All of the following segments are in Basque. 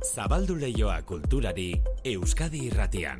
Zabaldu leioa kulturari Euskadi irratian.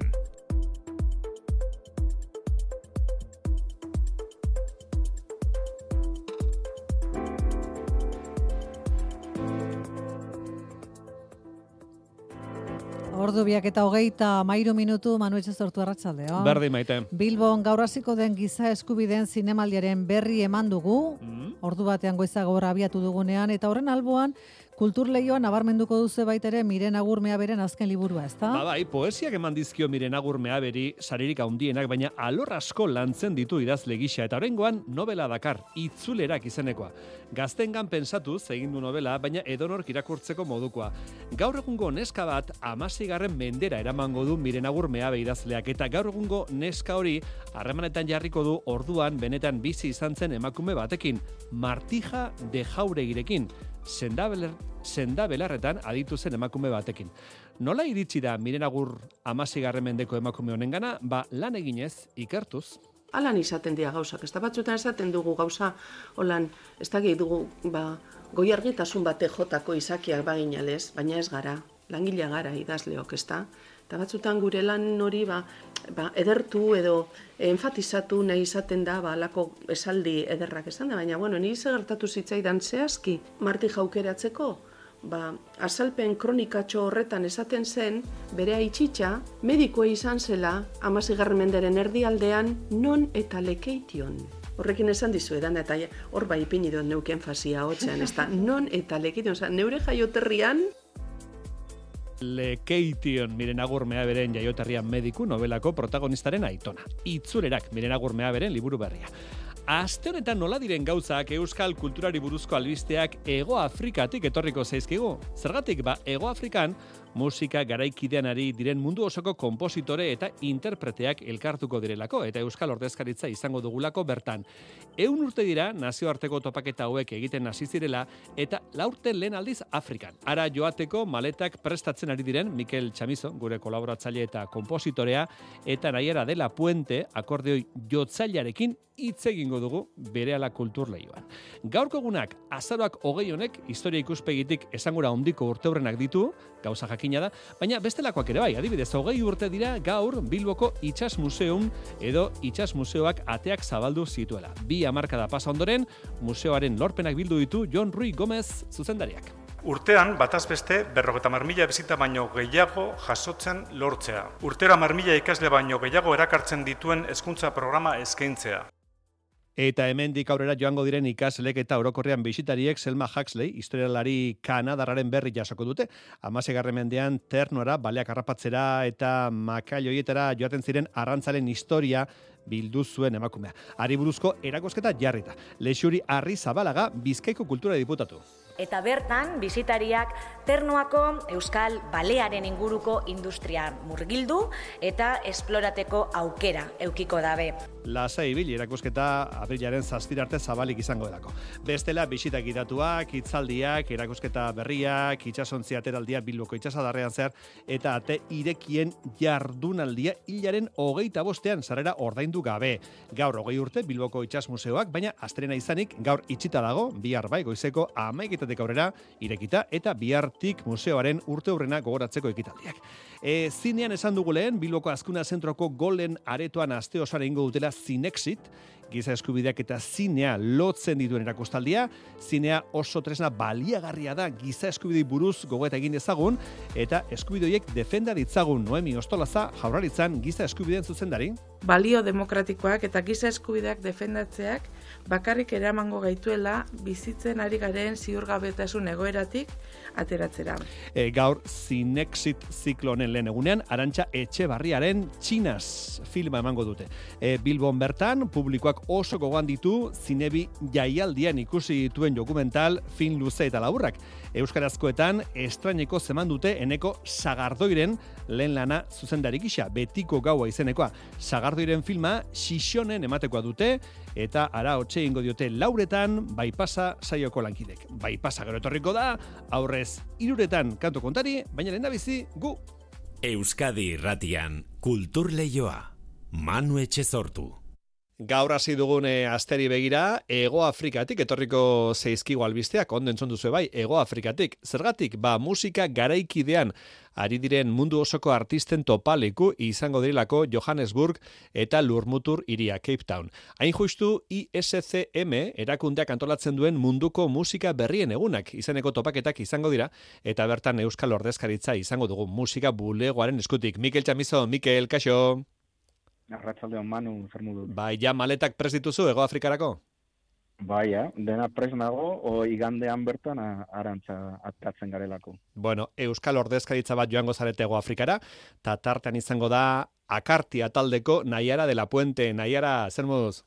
Ordu biak eta hogeita mairu minutu Manu Etxe sortu arratsaldeo. Berdi maite. Bilbon gaur hasiko den giza eskubideen zinemaldiaren berri eman dugu. Mm. Ordu batean goizago abiatu dugunean eta horren alboan kulturleioan nabarmenduko duzu baita ere Miren Agurmea beren azken liburua, ezta? Ba, bai, poesiak eman dizkio miren agurmea beri saririk handienak, baina alor asko lantzen ditu idazle gisa eta oraingoan novela dakar, itzulerak izenekoa. Gaztengan pensatuz egin du novela, baina edonork irakurtzeko modukoa. Gaur egungo neska bat amasigarren mendera eramango du miren agurmea idazleak eta gaur egungo neska hori harremanetan jarriko du orduan benetan bizi izan zen emakume batekin, Martija de Jauregirekin, sendabeler, sendabelarretan aditu zen emakume batekin. Nola iritsi da miren agur amasigarren mendeko emakume honengana, ba lan eginez, ikertuz, Alan izaten dira gauzak, ez da batzutan esaten dugu gauza, holan, ez da dugu, ba, goiargitasun bate jotako izakiak baginalez, baina ez gara, langilea gara idazleok, ez da? Eta batzutan gure lan hori, ba, ba, edertu edo enfatizatu nahi izaten da, ba, alako esaldi ederrak esan da, baina, bueno, niri ze gertatu zitzaidan zehazki, marti jaukeratzeko, ba, azalpen kronikatxo horretan esaten zen, bere aitzitxa, medikoa izan zela, amazigarren menderen erdialdean, non eta lekeition. Horrekin esan dizu edan, eta hor bai ipini dut neuken fasia hotzean, ez da, non eta lekeition, neure jaioterrian, Lekeition miren agurmea beren jaioterrian mediku novelako protagonistaren aitona. Itzulerak miren agurmea beren liburu berria. Aste honetan nola diren gauzak euskal kulturari buruzko albisteak Ego Afrikatik etorriko zaizkigu. Zergatik ba Ego Afrikan musika garaikidean ari diren mundu osoko konpositore eta interpreteak elkartuko direlako eta euskal ordezkaritza izango dugulako bertan. Eun urte dira nazioarteko topaketa hauek egiten hasi zirela eta laurten lehen aldiz Afrikan. Ara joateko maletak prestatzen ari diren Mikel Chamizo, gure kolaboratzaile eta konpositorea eta nahiera dela puente akordeoi jotzailarekin hitz egingo dugu berehala kultur lehioan. Gaurko egunak azaroak hogei honek historia ikuspegitik esangura hondiko urteurrenak ditu, gauza jakina da, baina bestelakoak ere bai, adibidez, hogei urte dira gaur Bilboko Itxas Museum edo Itxas Museoak ateak zabaldu zituela. Bi hamarkada pasa ondoren, museoaren lorpenak bildu ditu John Rui Gomez zuzendariak. Urtean, bataz beste, berrogeta marmila bizita baino gehiago jasotzen lortzea. Urtera marmila ikasle baino gehiago erakartzen dituen hezkuntza programa eskaintzea. Eta hemendik aurrera joango diren ikaslek eta orokorrean bisitariek Selma Huxley, historialari kanadarraren berri jasoko dute. Amasegarren mendean ternuara, baleak harrapatzera eta makailoietara joaten ziren arrantzalen historia bildu zuen emakumea. Ari buruzko erakosketa jarrita. Lexuri Arri Zabalaga, Bizkaiko Kultura Diputatu. Eta bertan, bizitariak ternuako euskal balearen inguruko industria murgildu eta esplorateko aukera eukiko dabe. Lasa ibili erakusketa abrilaren zazpira arte zabalik izango edako. Bestela, bisitak idatuak, itzaldiak, erakusketa berriak, itxasontzia ateraldia bilboko itxasadarrean zehar, eta ate irekien jardunaldia hilaren hogeita bostean zarera ordaindu gabe. Gaur hogei urte bilboko itxas museoak, baina astrena izanik gaur itxita dago, bihar bai goizeko amaiketatek aurrera irekita, eta bihartik museoaren urte hurrena gogoratzeko ekitaldiak. E, zinean esan dugu lehen, Bilboko Azkuna Zentroko golen aretoan aste osara ingo dutela Zinexit, giza eskubideak eta zinea lotzen dituen erakustaldia, zinea oso tresna baliagarria da giza eskubidei buruz gogoeta egin dezagun, eta eskubidoiek defenda ditzagun Noemi Ostolaza jaurlaritzan giza eskubideen zuzendari. Balio demokratikoak eta giza eskubideak defendatzeak bakarrik eramango gaituela bizitzen ari garen ziurgabetasun egoeratik ateratzera. E, gaur Zinexit ziklo honen lehen egunean, Arantxa Etxebarriaren Txinas filma emango dute. E, Bilbon bertan, publikoak oso gogoan ditu zinebi jaialdian ikusi dituen dokumental fin luze eta laburrak. Euskarazkoetan, estraineko zeman dute eneko sagardoiren lehen lana zuzendari gisa, betiko gaua izenekoa. Sagardoiren filma, xixonen ematekoa dute, eta ara hotxe ingo diote lauretan, baipasa saioko lankidek. Baipasa gero etorriko da, aurrez iruretan kanto kontari, baina lehen bizi gu. Euskadi irratian, kultur leioa. Manu etxe sortu. Gaur hasi dugun e, asteri begira, Ego Afrikatik, etorriko zeizkigo albisteak, ondo entzun duzu bai, Ego Afrikatik. Zergatik, ba, musika garaikidean, ari diren mundu osoko artisten topaleku izango dirilako Johannesburg eta Lurmutur iria Cape Town. Hain justu ISCM erakundeak antolatzen duen munduko musika berrien egunak izeneko topaketak izango dira eta bertan Euskal Ordezkaritza izango dugu musika bulegoaren eskutik. Mikel Chamizo, Mikel, kaixo! Arratxaldeon manu, zer mudu. Bai, ja maletak prest dituzu, Ego Afrikarako? Bai, ja, dena pres nago, o igandean bertan arantza atatzen garelako. Bueno, Euskal Ordezkaritza bat joango zarete Ego Afrikara, eta tartean izango da akartia taldeko Naiara de la Puente. Naiara, zer moduz?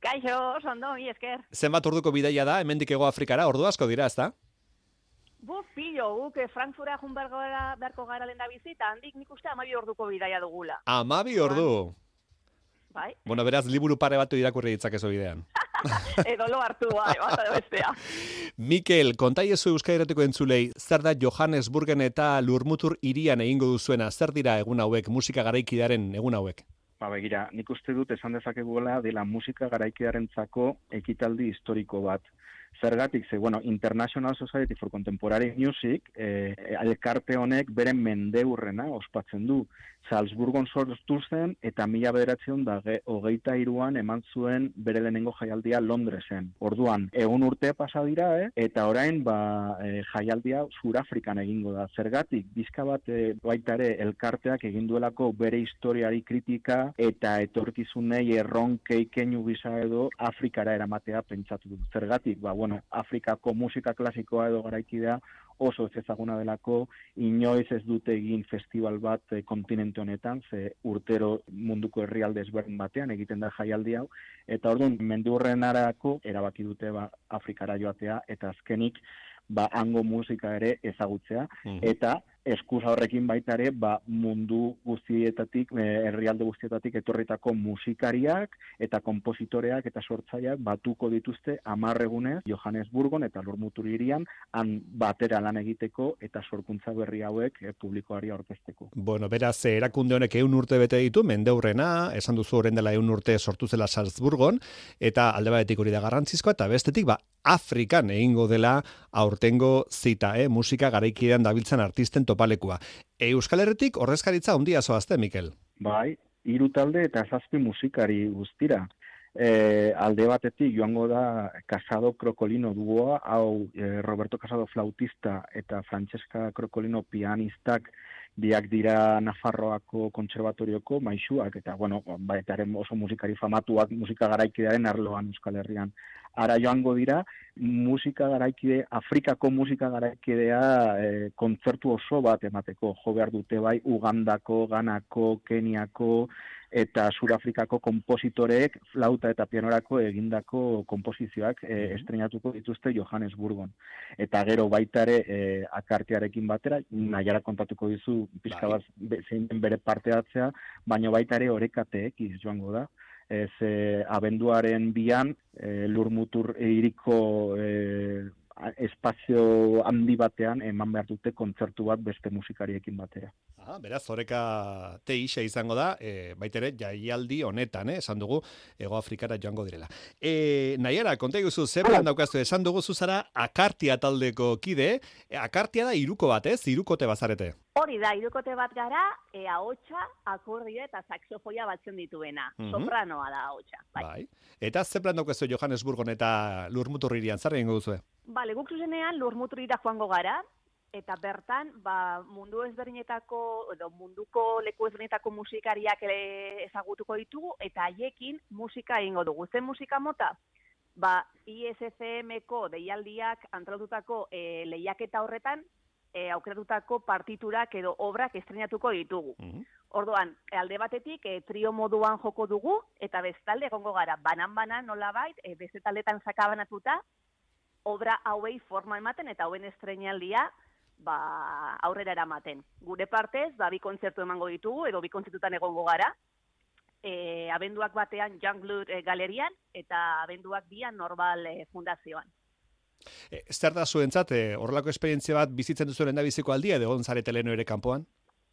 Kaixo, sondo, mi esker. Zenbat urduko bidaia da, hemendik Ego Afrikara, ordu asko dira, ezta? Bu, pillo, guk Frankfurta jun beharko gara lenda bizita, handik nik uste amabi orduko bidaia dugula. Amabi ordu? Bai. Bueno, beraz, liburu pare batu irakurri ditzakezu bidean. Edo lo hartu, bai, bat bestea. Mikel, konta iezu euskairateko entzulei, zer da Johannesburgen eta Lurmutur irian egingo duzuena, zer dira egun hauek, musika garaikidaren egun hauek? Ba, begira, nik uste dut esan dezakegula dela musika garaikidaren zako ekitaldi historiko bat. Zergatik, ze, bueno, International Society for Contemporary Music, eh, elkarte honek beren mendeurrena ospatzen du. Salzburgon sortu zen, eta mila bederatzen da hogeita iruan eman zuen bere lehenengo jaialdia Londresen. Orduan, egun urte pasa dira, eh? eta orain ba, e, jaialdia Surafrikan egingo da. Zergatik, bizka bat e, baita ere elkarteak egin duelako bere historiari kritika eta etorkizunei erronkei keinu gisa edo Afrikara eramatea pentsatu du. Zergatik, ba, bueno, Afrikako musika klasikoa edo garaikidea oso ez ezaguna delako, inoiz ez dute egin festival bat e, kontinente honetan, ze urtero munduko herrialde ezberdin batean egiten da jaialdi hau, eta orduan mendurren arako erabaki dute ba, Afrikara joatea, eta azkenik ba, hango musika ere ezagutzea, mm eta eskuz horrekin baita ere ba, mundu guztietatik, e, herrialde guztietatik etorritako musikariak eta kompositoreak eta sortzaileak batuko dituzte amarregunez Johannesburgon eta Lurmutur irian han batera lan egiteko eta sorkuntza berri hauek e, publikoari aurkezteko. Bueno, beraz, erakunde honek eun urte bete ditu, mendeurrena, esan duzu horren dela eun urte sortu zela Salzburgon, eta alde batetik hori da garrantzizkoa, eta bestetik, ba, Afrikan egingo dela aurtengo zita, eh? musika garaikidean dabiltzen artisten topalekua. E, Euskal Herretik horrezkaritza ondia zoazte, Mikel? Bai, hiru talde eta zazpi musikari guztira. E, alde batetik joango da Casado Krokolino duoa, hau e, Roberto Casado flautista eta Francesca Krokolino pianistak biak dira Nafarroako kontserbatorioko maisuak, eta, bueno, baitaren oso musikari famatuak musika garaikidearen arloan Euskal Herrian. Ara joango dira, musika garaikide, Afrikako musika garaikidea e, kontzertu oso bat emateko, jo behar dute bai, Ugandako, Ganako, Keniako, eta Surafrikako kompositoreek flauta eta pianorako egindako komposizioak e, estrenatuko dituzte Johannesburgon. Eta gero baita ere e, akartearekin batera, nahiara kontatuko dizu pixka bai. bat zein bere parteatzea, baina baita ere horekateek joango da. Ez e, abenduaren bian, e, lurmutur iriko e, espazio handi batean eman behar dute kontzertu bat beste musikariekin batera. Ah, beraz, horeka teixa izango da, e, baitere, jaialdi honetan, eh, esan dugu, Ego Afrikara joango direla. E, Naiara, konta eguzu, zer plan daukaztu, esan dugu zuzara, akartia taldeko kide, e, akartia da iruko bat, ez? Irukote bazarete. Hori da, irukote bat gara, e, ahotsa, akordio eta saxofoia batzen dituena. Mm Sopranoa da ahotsa. Bai. bai. Eta zer plan daukaztu Johannesburgon eta Lurmuturririan, zer egin duzu? Bale, guk zuzenean Lurmuturrira joango gara, eta bertan ba, mundu ezberdinetako edo munduko leku ezberdinetako musikariak ezagutuko ditugu eta haiekin musika egingo dugu. Zen musika mota? Ba, ISFM-ko deialdiak antolotutako e, lehiaketa horretan e, aukeratutako partiturak edo obrak estrenatuko ditugu. Mm Orduan, alde batetik e, trio moduan joko dugu eta bestalde egongo gara banan-banan nolabait e, beste taldetan sakabanatuta obra hauei forma ematen eta hauen estrenaldia ba, aurrera eramaten. Gure partez, ba, bi kontzertu emango ditugu, edo bi kontzertutan egongo gara, e, abenduak batean Young Blood e, galerian, eta abenduak bian Normal e, fundazioan. E, zer da zuentzat, e, horrelako esperientzia bat bizitzen duzu da biziko aldia, edo gonzare teleno ere kanpoan?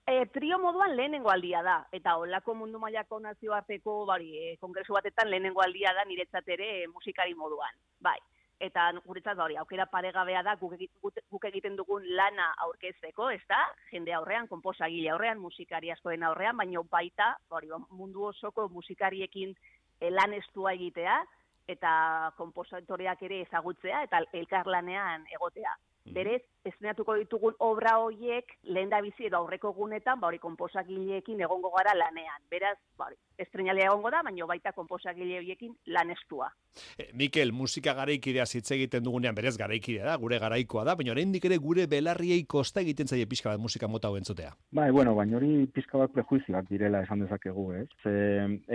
E, trio moduan lehenengo aldia da, eta olako mundu mailako nazioarteko bari, e, kongresu batetan lehenengo aldia da niretzat ere e, musikari moduan. Bai, eta guretzat bari, aukera paregabea da guk, guk, egiten dugun lana aurkezteko, ez da? Jende aurrean, konposagile aurrean, musikari askoen aurrean, baina baita bari, ba, mundu osoko musikariekin e, lan estua egitea, eta kompositoreak ere ezagutzea, eta elkarlanean egotea. Berez, estrenatuko ditugun obra hoiek lehen da bizi edo aurreko gunetan, ba hori konposagileekin egongo gara lanean. Beraz, ba hori, estrenalea egongo da, baina baita konposagile horiekin lan estua. E, Mikel, musika garaikidea hitz egiten dugunean, berez garaikidea da, gure garaikoa da, baina oraindik ere gure belarriei kosta egiten zaie pixka bat musika mota hau entzutea. Bai, bueno, baina hori pizka bat prejuizioak direla esan dezakegu, ez? Ze,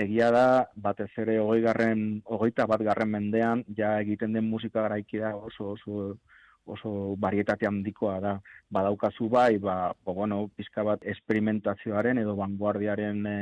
egia da, batez ere hogei garren, hogeita bat garren mendean, ja egiten den musika garaikidea oso, oso, oso barietate handikoa da. Badaukazu bai, ba, ba bueno, pizka bat esperimentazioaren edo vanguardiaren e,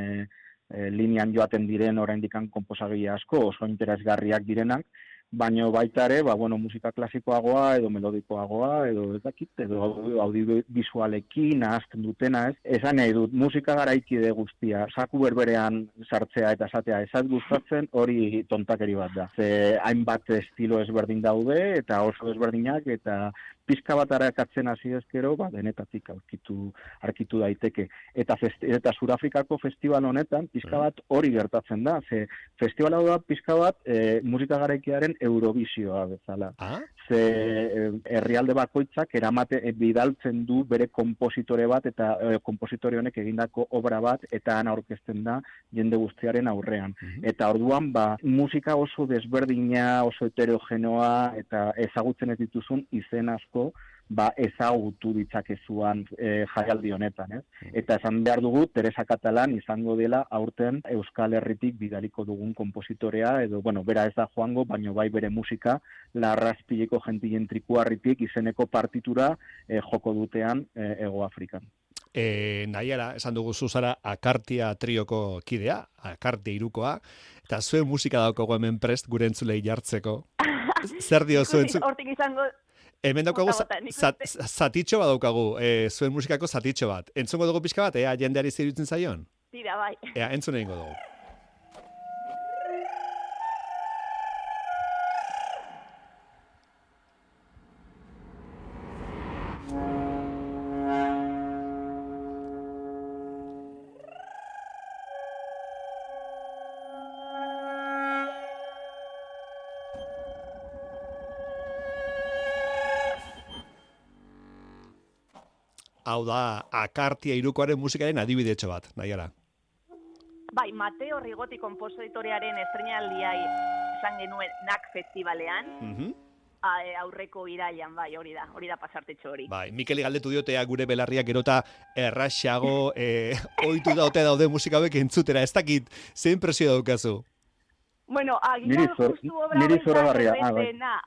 e, linean joaten diren oraindikan konposagile asko, oso interesgarriak direnak, baino baita ere, ba, bueno, musika klasikoagoa edo melodikoagoa edo ez dakit, edo audiovisualekin ahazten dutena, ez? Esan nahi dut, musika garaikide guztia, saku berberean sartzea eta esatea ezat gustatzen, hori tontakeri bat da. Ze hainbat estilo ezberdin daude eta oso ezberdinak eta pizka bat arakatzen hasi ezkero, ba, denetatik aurkitu, arkitu daiteke. Eta, festi, eta Surafrikako festival honetan, pizka bat hori gertatzen da. Ze festival hau da pizka bat e, musika garaikiaren Eurovisioa bezala. Ah? Ze herrialde bakoitzak eramate e, bidaltzen du bere kompositore bat eta e, kompositore honek egindako obra bat eta han aurkezten da jende guztiaren aurrean. Eta orduan ba musika oso desberdina, oso heterogenoa eta ezagutzen ez dituzun izen asko ba ezagutu ditzakezuan e, jaialdi honetan, ez? Eta esan behar dugu Teresa Katalan izango dela aurten Euskal Herritik bidaliko dugun kompositorea edo bueno, bera ez da joango, baino bai bere musika larrazpileko gentien trikuarritik izeneko partitura e, joko dutean e, Ego Afrikan. E, nahiara, esan dugu zuzara, akartia trioko kidea, akartia irukoa, eta zuen musika daukago hemen prest gure entzulei jartzeko. Zer dio zuen Hortik izango, Hemen daukagu zatitxo bat daukagu, e, zuen musikako zatitxo bat. Entzungo dugu pixka bat, ea jendeari zirutzen zaion? tira, bai. Ea, entzun egingo dugu. Hau da, akartia irukoaren musikaren adibidetxo bat, nahiara. Bai, Mateo Rigoti kompositorearen estrenaldia esan genuen NAC festivalean, Mhm. a- e, aurreko irailan, bai, hori da, hori da pasartetxo hori. Bai, Mikeli galdetu diotea gure belarriak gerota erraxago, eh, oitu daute daude musika hauek entzutera, ez dakit, zein presio daukazu? Bueno, agian justu obra niri zoragarria, ah, bai. baina,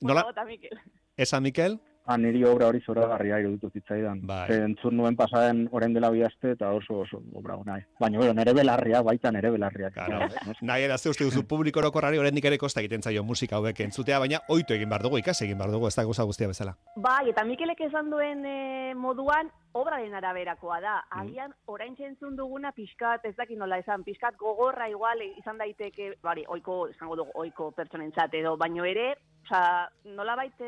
Nola? bota, Mikel. Esa, Mikel? Ah, niri obra hori zoragarria iruditu zitzaidan. Bai. Ze entzun nuen pasaren orain dela bi aste eta oso oso obra ona. eh. Baina bueno, nere belarria baita nere belarria. Claro. Nahi erazte uste duzu publiko orokorrari oraindik ere kosta egiten zaio musika hauek entzutea, baina oitu egin behar dugu, ikasi egin behar dugu, ez da gauza guztia bezala. Bai, eta Mikelek esan duen e, moduan, obraren araberakoa da. Mm. Agian, orain entzun duguna pixkat, ez dakit nola esan, pixkat gogorra igual izan daiteke, bari, oiko, esango dugu, oiko pertsonentzat edo, baino ere, Osa, nola baite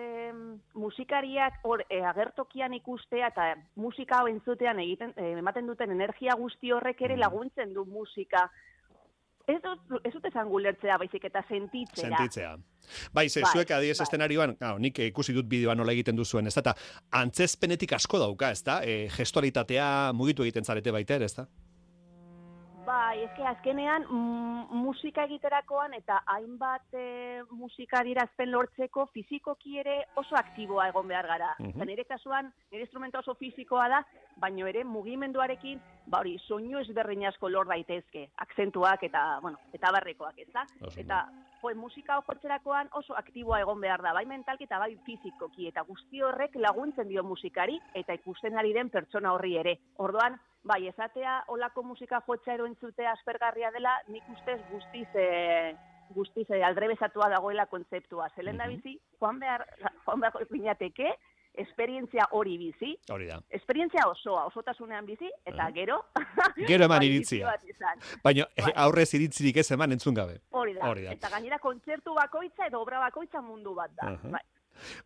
musikariak hor e, agertokian ikustea eta musika hau entzutean egiten, e, ematen duten energia guzti horrek ere laguntzen du musika. Ez dut, ez dut esan gulertzea, baizik eta sentitzea. Sentitzea. Bai, ze, Bai, zuek adiez bai. estenarioan, gau, nik ikusi dut bideoa nola egiten duzuen, ez da, eta antzezpenetik asko dauka, ez da, e, gestualitatea mugitu egiten zarete baiter, ez da? Bai, eske azkenean mm, musika egiterakoan eta hainbat e, musika dirazpen lortzeko fizikoki ere oso aktiboa egon behar gara. Mhm. Eta nire kasuan, nire instrumento oso fizikoa da, baino ere mugimenduarekin, ba hori, soinu ezberdin asko lor daitezke, akzentuak eta, bueno, eta barrekoak, ez da? Oso Eta, jo, musika jotzerakoan oso aktiboa egon behar da, bai mentalki eta bai fizikoki, eta guzti horrek laguntzen dio musikari, eta ikusten ari den pertsona horri ere. Orduan, bai, esatea olako musika jotza ero entzutea aspergarria dela, nik ustez guztiz, e, guztiz e, aldrebezatua dagoela kontzeptua. Zelen da bizi, joan behar, joan behar ginateke, esperientzia hori bizi, Hori da. esperientzia osoa, osotasunean bizi, eta gero... Gero eman bai, iritzia. Baina Bai. aurrez iritzirik ez eman entzun gabe. Hori da. Hori da. Eta gainera kontzertu bakoitza edo obra bakoitza mundu bat da. Aha. Bai.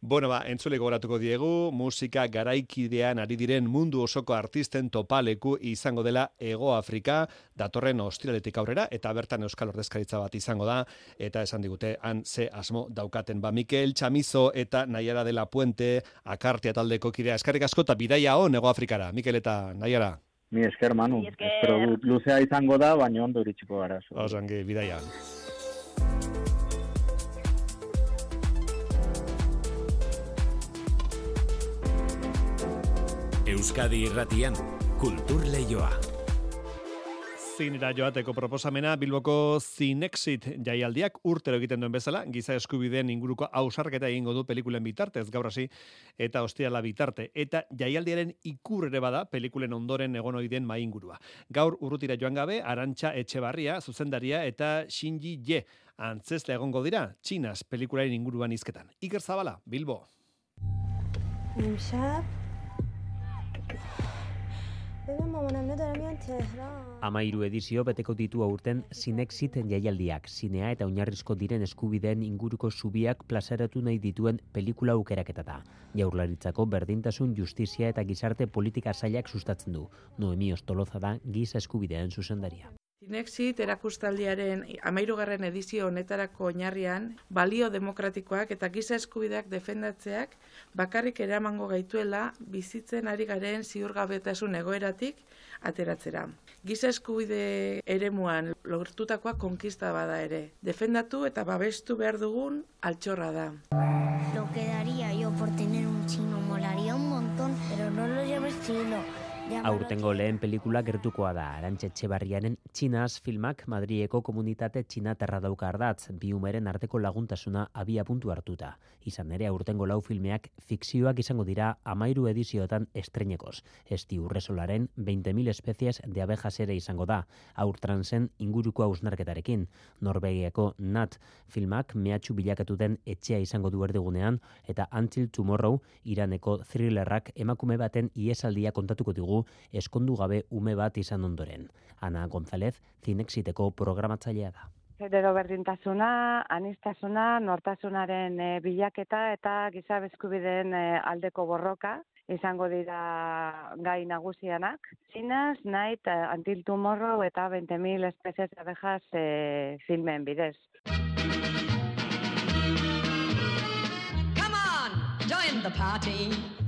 Bueno, ba, entzule gogoratuko diegu, musika garaikidean ari diren mundu osoko artisten topaleku izango dela Ego Afrika, datorren ostiraletik aurrera, eta bertan Euskal Ordezkaritza bat izango da, eta esan digute, han ze asmo daukaten. Ba, Mikel Chamizo eta Naiara de la Puente, akartia taldeko kidea, eskarrik asko eta bidaia hon Ego Afrikara, Mikel eta Naiara. Mi esker, Manu. Mi esker. Espero luzea izango da, baina ondo iritsiko gara. Osangi, bidaia Euskadi irratian, kultur leioa. Zinera joateko proposamena Bilboko Zinexit jaialdiak urtero egiten duen bezala, giza eskubideen inguruko ausarketa egingo du pelikulen bitartez gaur hasi eta ostiala bitarte eta jaialdiaren ikur ere bada pelikulen ondoren egon ohi den mai ingurua. Gaur urrutira joan gabe Arantxa Etxebarria, zuzendaria eta Shinji Ye antzesle egongo dira Txinas pelikularen inguruan hizketan. Iker Zabala, Bilbo. Nimsat, Amairu edizio beteko ditu aurten Cinexit jaialdiak, zinea eta oinarrizko diren eskubideen inguruko zubiak plazaratu nahi dituen pelikula aukeraketa da. Jaurlaritzako berdintasun justizia eta gizarte politika zailak sustatzen du. Noemi Ostoloza da giz eskubideen zuzendaria. Cinexit erakustaldiaren amairugarren edizio honetarako oinarrian, balio demokratikoak eta giza eskubideak defendatzeak bakarrik eramango gaituela bizitzen ari garen ziurgabetasun egoeratik ateratzera. Giza eskubide eremuan lortutakoa konkista bada ere. Defendatu eta babestu behar dugun altxorra da. Lo que daría yo por tener un chino molaría un montón, pero no lo llames chino. Aurtengo lehen pelikula gertukoa da, Arantxe Etxebarriaren Txinaz filmak Madrieko komunitate txinaterra dauka ardatz, bi umeren arteko laguntasuna abia puntu hartuta. Izan ere, aurtengo lau filmeak fikzioak izango dira amairu edizioetan estrenekoz. Esti urresolaren 20.000 espezies de abejas ere izango da, aurtransen inguruko hausnarketarekin. Norvegiako Nat filmak mehatxu bilakatu den etxea izango du erdigunean, eta Until Tomorrow Iraneko thrillerrak emakume baten iesaldia kontatuko digu eskondu gabe ume bat izan ondoren. Ana González, Zinexiteko programatzailea da. Genero berdintasuna, anistasuna, nortasunaren eh, bilaketa eta giza eskubideen eh, aldeko borroka izango dira gai nagusianak. Zinaz, Night, eh, Until Tomorrow eta 20.000 espezies abejas eh, filmen bidez. Come on, join the party.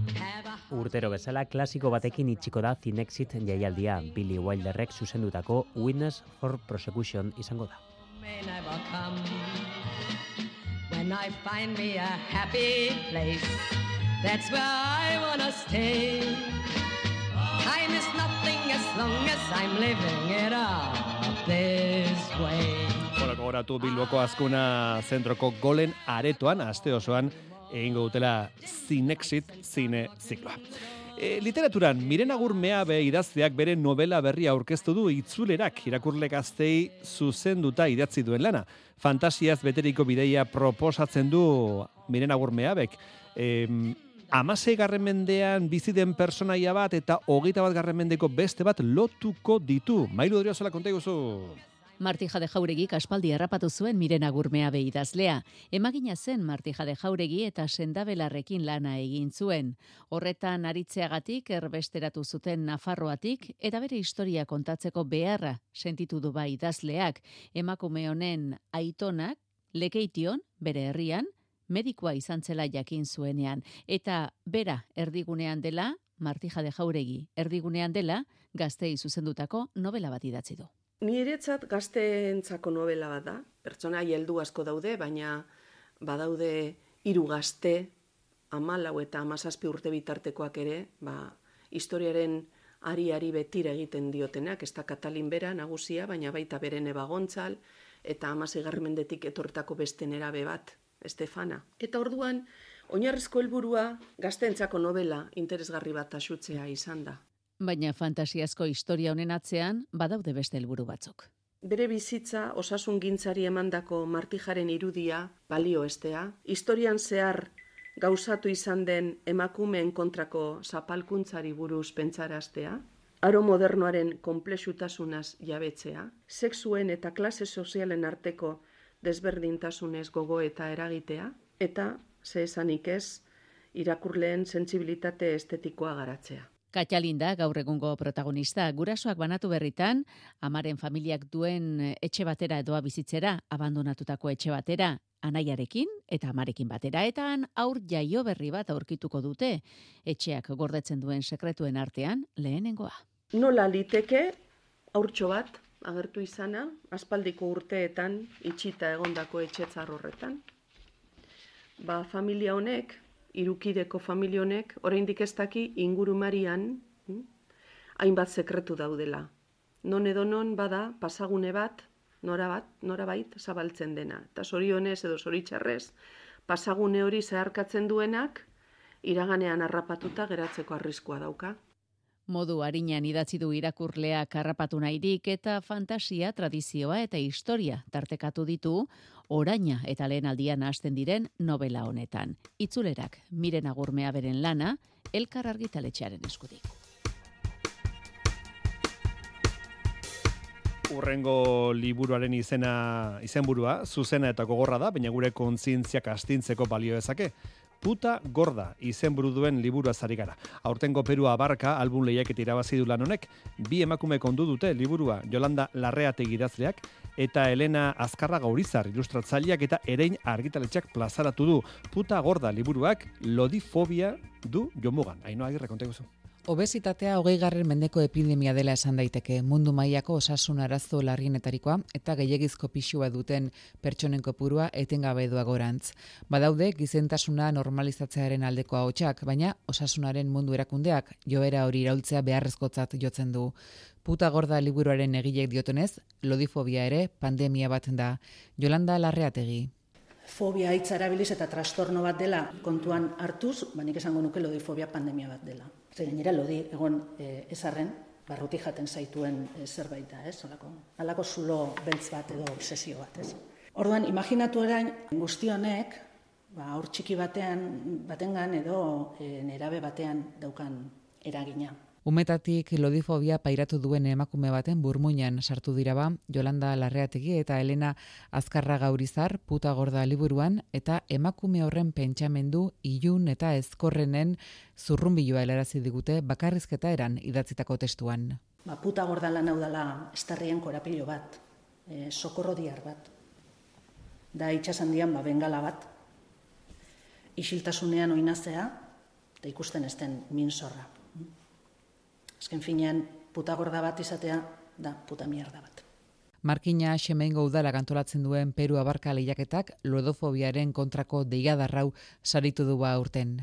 Urtero bezala klasiko batekin itxiko da Zinexit jaialdia, Billy Wilderrek zuzendutako Witness for Prosecution izango da. When I find me a happy place, that's where I wanna stay. Time is nothing as long as I'm living it up this way. Bueno, gogoratu Bilboko azkuna zentroko golen aretoan, aste osoan, egingo dutela Zinexit zine zikloa. E, literaturan, Miren Agur Meabe idazteak bere novela berria aurkeztu du itzulerak irakurle gaztei zuzenduta idatzi duen lana. Fantasiaz beteriko bideia proposatzen du Miren Agur Meabek. E, Amasei garren mendean bizi den personaia bat eta hogeita bat garren mendeko beste bat lotuko ditu. Mailu Odriozola konta iguzu. Marti Jade Jauregi aspaldi errapatu zuen miren agurmea idazlea. Emagina zen Marti Jade Jauregi eta sendabelarrekin lana egin zuen. Horretan aritzeagatik erbesteratu zuten Nafarroatik eta bere historia kontatzeko beharra sentitu du bai idazleak. Emakume honen aitonak lekeition bere herrian medikoa izan zela jakin zuenean eta bera erdigunean dela Marti Jade Jauregi erdigunean dela gaztei zuzendutako novela bat idatzi du. Niretzat gazteentzako novela bat da. Pertsona heldu asko daude, baina badaude hiru gazte, amalau eta amazazpi urte bitartekoak ere, ba, historiaren ari-ari betira egiten diotenak, ez da Katalin bera nagusia, baina baita beren ebagontzal, eta amazigarren mendetik etortako beste nerabe bat, Estefana. Eta orduan, oinarrizko helburua gazteentzako novela interesgarri bat asutzea izan da. Baina fantasiazko historia honen atzean badaude beste helburu batzuk. Bere bizitza osasun gintzari emandako martijaren irudia balio estea, historian zehar gauzatu izan den emakumeen kontrako zapalkuntzari buruz pentsaraztea, aro modernoaren komplexutasunaz jabetzea, sexuen eta klase sozialen arteko desberdintasunez gogo eta eragitea, eta, ze esanik ez, irakurleen sentsibilitate estetikoa garatzea. Katxalinda gaur egungo protagonista, gurasoak banatu berritan, amaren familiak duen etxe batera edoa bizitzera, abandonatutako etxe batera, anaiarekin eta amarekin batera, eta aur jaio berri bat aurkituko dute, etxeak gordetzen duen sekretuen artean lehenengoa. Nola liteke aurtxo bat agertu izana, aspaldiko urteetan itxita egondako etxetzar horretan. Ba, familia honek, irukideko familia honek, oraindik ez daki ingurumarian hm, hainbat sekretu daudela. Non edo non bada pasagune bat, nora bat, nora bait, zabaltzen dena. Eta sorionez edo zoritxarrez, pasagune hori zeharkatzen duenak, iraganean harrapatuta geratzeko arriskua dauka. Modu harinean idatzi du irakurleak harrapatu nahirik eta fantasia, tradizioa eta historia tartekatu ditu oraina eta lehen aldian hasten diren novela honetan. Itzulerak miren agurmea beren lana, elkar argitaletxearen eskudik. Urrengo liburuaren izena izenburua zuzena eta gogorra da, baina gure kontzientziak astintzeko balio dezake puta gorda izenburu duen liburu azari gara. Aurtengo Perua abarka album lehiaketa irabazi du lan honek, bi emakume kondu dute liburua Jolanda Larreate girazleak eta Elena Azkarra Gaurizar ilustratzaileak eta erein argitaletxak plazaratu du. Puta gorda liburuak lodifobia du jomugan. Ainoa agirre konteguzu. Obesitatea hogei garren mendeko epidemia dela esan daiteke, mundu mailako osasun arazo larrienetarikoa eta gehiagizko pixua duten pertsonen kopurua etengabe doa gorantz. Badaude, gizentasuna normalizatzearen aldeko haotxak, baina osasunaren mundu erakundeak joera hori iraultzea beharrezkotzat jotzen du. Puta gorda liburuaren egilek diotenez, lodifobia ere pandemia bat da. Jolanda Larreategi. Fobia hitza erabiliz eta trastorno bat dela kontuan hartuz, banik esango nuke lodifobia pandemia bat dela. Zer gainera lodi egon e, ezarren, barruti jaten zaituen e, zerbait da, ez? Olako, alako zulo beltz bat edo obsesio bat, ez? Orduan, imaginatu orain guzti honek, ba, aur txiki batean, batengan edo e, nerabe batean daukan eragina. Umetatik lodifobia pairatu duen emakume baten burmuinan sartu dira ba, Jolanda Larreategi eta Elena Azkarra Gaurizar puta gorda liburuan eta emakume horren pentsamendu ilun eta ezkorrenen zurrunbiloa helarazi digute bakarrizketa eran idatzitako testuan. Ba, puta gorda lan hau dela estarrien korapilo bat, e, sokorro diar bat. Da itxasandian ba, bengala bat, isiltasunean oinazea, eta ikusten ezten minzorra. Azken finean, puta gorda bat izatea, da puta mierda bat. Markina Xemengo udala antolatzen duen Peru abarka lehiaketak lodofobiaren kontrako deigadarrau saritu du ba urten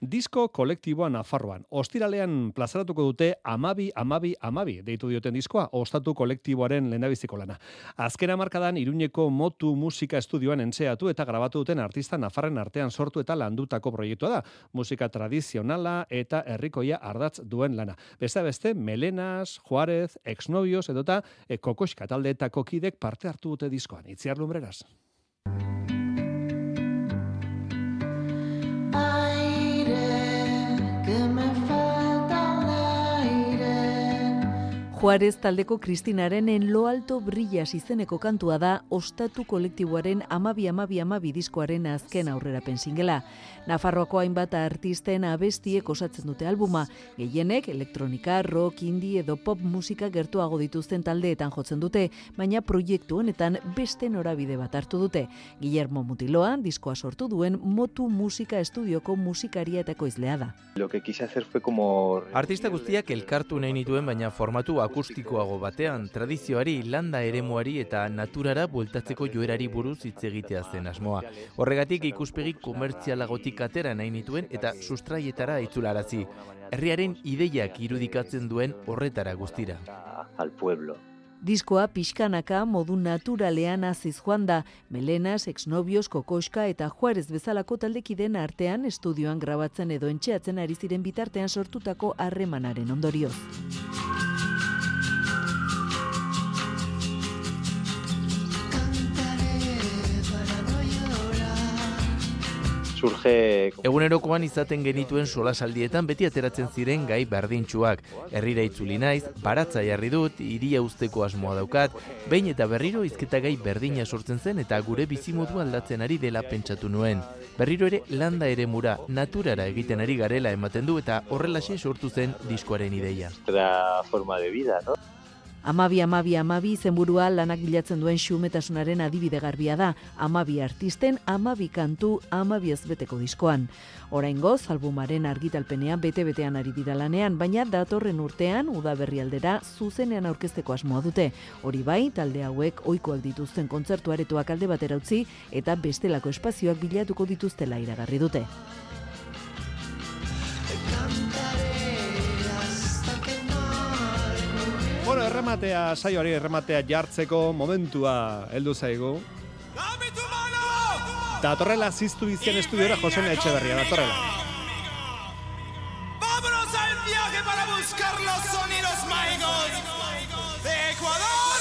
disko kolektiboa Nafarroan. Ostiralean plazaratuko dute amabi, amabi, amabi, deitu dioten diskoa, ostatu kolektiboaren lehendabiziko lana. Azkena markadan, iruñeko motu musika estudioan entzeatu eta grabatu duten artista Nafarren artean sortu eta landutako proiektua da. Musika tradizionala eta herrikoia ardatz duen lana. Beste beste, Melenas, Juarez, Exnovios edota e, Kokoska taldeetako kidek parte hartu dute diskoan. Itziar lumbreras. Juarez taldeko Kristinaren en lo alto brillas izeneko kantua da ostatu kolektiboaren amabi amabi amabi diskoaren azken aurrera pensingela. Nafarroako hainbat artisten abestiek osatzen dute albuma, gehienek elektronika, rock, indie edo pop musika gertuago dituzten taldeetan jotzen dute, baina proiektu honetan beste norabide bat hartu dute. Guillermo Mutiloa, diskoa sortu duen motu musika estudioko musikaria eta koizlea da. Lo que quise hacer fue como... Artista guztiak elkartu nahi nituen, baina formatu akustikoago batean, tradizioari, landa eremuari eta naturara bueltatzeko joerari buruz hitz egitea zen asmoa. Horregatik ikuspegi komertzialagotik atera nahi nituen eta sustraietara itzularazi. Herriaren ideiak irudikatzen duen horretara guztira. Al pueblo. Diskoa pixkanaka modu naturalean aziz joan da, Melenas, Exnobios, Kokoska eta Juarez bezalako taldekiden artean estudioan grabatzen edo entxeatzen ari ziren bitartean sortutako harremanaren ondorioz. Surge... Egunerokoan izaten genituen solasaldietan beti ateratzen ziren gai berdintsuak. Herrira itzuli naiz, baratza jarri dut, iria usteko asmoa daukat, behin eta berriro izketa gai berdina sortzen zen eta gure bizimodu aldatzen ari dela pentsatu nuen. Berriro ere landa ere mura, naturara egiten ari garela ematen du eta horrelaxe sortu zen diskoaren ideia. Da forma de vida, no? Amabi, amabi, amabi zenburua lanak bilatzen duen xumetasunaren adibide garbia da. Amabi artisten, amabi kantu, amabi ezbeteko diskoan. Oraingoz, albumaren argitalpenean bete-betean ari dira lanean, baina datorren urtean, udaberri aldera, zuzenean aurkezteko asmoa dute. Hori bai, talde hauek ohikoak dituzten kontzertu aretoak alde batera utzi eta bestelako espazioak bilatuko dituztela iragarri dute. Errematea, saioari errematea jartzeko momentua heldu zaigu. Datorrela ziztu bizien estudiora Josene Etxeberria, datorrela. ¡Vámonos al viaje para buscar los sonidos mágicos de Ecuador!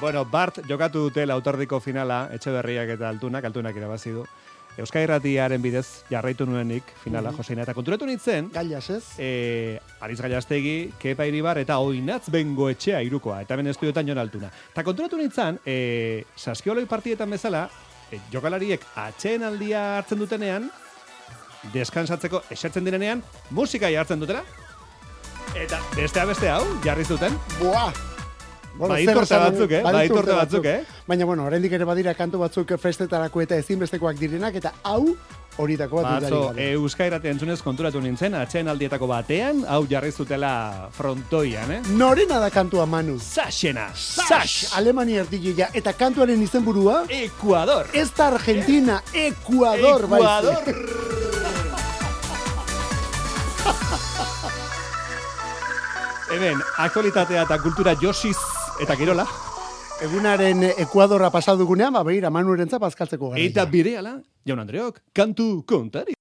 Bueno, Bart jokatu dute lautordiko finala, Etxeberriak eta Altunak, Altunak irabazi du. Euskal Irratiaren bidez jarraitu nuenik finala Mhm. Joseina eta konturatu nintzen. Gailas, ez? Eh, Ariz Gaiastegi, Kepa Iribar eta Oinatz Bengo etxea irukoa, eta hemen estudiotan jon altuna. Eta konturatu nintzen, eh, saskioloi partietan bezala, eh, jokalariek atxeen aldia hartzen dutenean, deskansatzeko esertzen direnean, musika jartzen dutela, eta bestea beste hau, jarri zuten. Buah! Zer urte esan- batzuk, eh? Badit urte urte batzuk, eh? Baina, bueno, oraindik ere badira kantu batzuk festetarako eta ezinbestekoak direnak, eta hau horietako bat Batzo, dudari gabe. Euskaira entzunez konturatu nintzen, atxeen aldietako batean, hau jarri zutela frontoian, eh? Norena da kantua, Manu? Saxena! Sax! Alemania erdileia, eta kantuaren izenburua? Ecuador! Ez da Argentina, Ecuador, Ecuador! baizik. Hemen, aktualitatea eta kultura josiz eta kirola. Egunaren Ekuadorra pasadugunean, ba, behira, Manuren zapazkaltzeko gara. Eta bireala, jaun Andreok, kantu kontari.